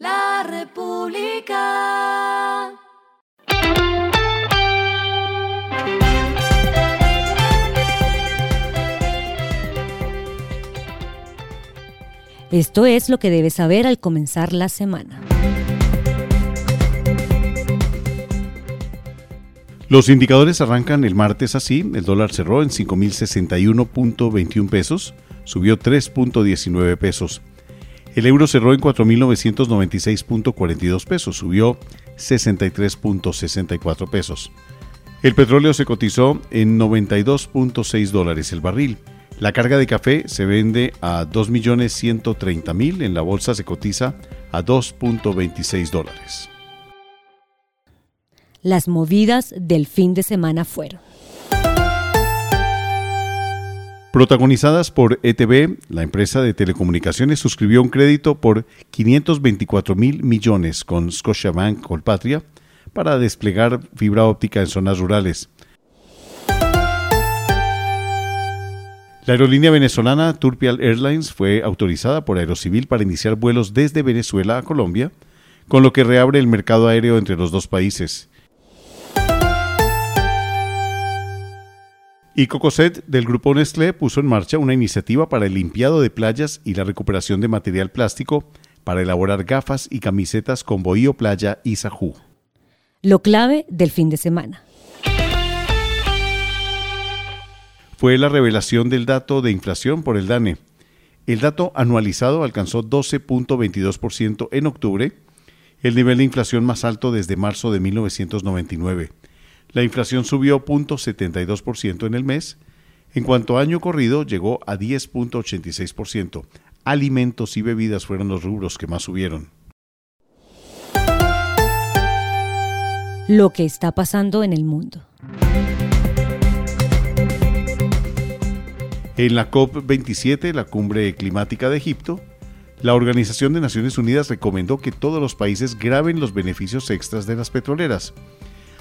La República. Esto es lo que debes saber al comenzar la semana. Los indicadores arrancan el martes así. El dólar cerró en 5.061.21 pesos, subió 3.19 pesos. El euro cerró en 4.996.42 pesos, subió 63.64 pesos. El petróleo se cotizó en 92.6 dólares el barril. La carga de café se vende a 2.130.000, en la bolsa se cotiza a 2.26 dólares. Las movidas del fin de semana fueron. Protagonizadas por ETB, la empresa de telecomunicaciones suscribió un crédito por 524 mil millones con Scotiabank Colpatria para desplegar fibra óptica en zonas rurales. La aerolínea venezolana Turpial Airlines fue autorizada por Aerocivil para iniciar vuelos desde Venezuela a Colombia, con lo que reabre el mercado aéreo entre los dos países. Y Cocoset del grupo Nestlé puso en marcha una iniciativa para el limpiado de playas y la recuperación de material plástico para elaborar gafas y camisetas con bohío playa y sajú. Lo clave del fin de semana. Fue la revelación del dato de inflación por el DANE. El dato anualizado alcanzó 12.22% en octubre, el nivel de inflación más alto desde marzo de 1999. La inflación subió 0.72% en el mes. En cuanto a año corrido, llegó a 10.86%. Alimentos y bebidas fueron los rubros que más subieron. Lo que está pasando en el mundo. En la COP27, la cumbre climática de Egipto, la Organización de Naciones Unidas recomendó que todos los países graben los beneficios extras de las petroleras.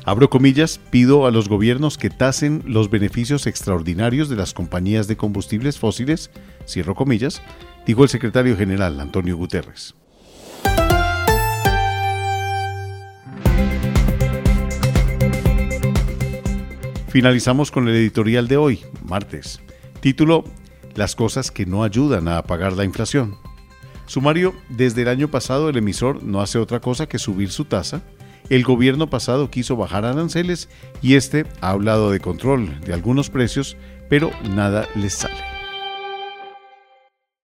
Abro comillas, pido a los gobiernos que tasen los beneficios extraordinarios de las compañías de combustibles fósiles, cierro comillas, dijo el secretario general Antonio Guterres. Finalizamos con el editorial de hoy, martes. Título, Las cosas que no ayudan a apagar la inflación. Sumario, desde el año pasado el emisor no hace otra cosa que subir su tasa el gobierno pasado quiso bajar aranceles y este ha hablado de control de algunos precios, pero nada les sale.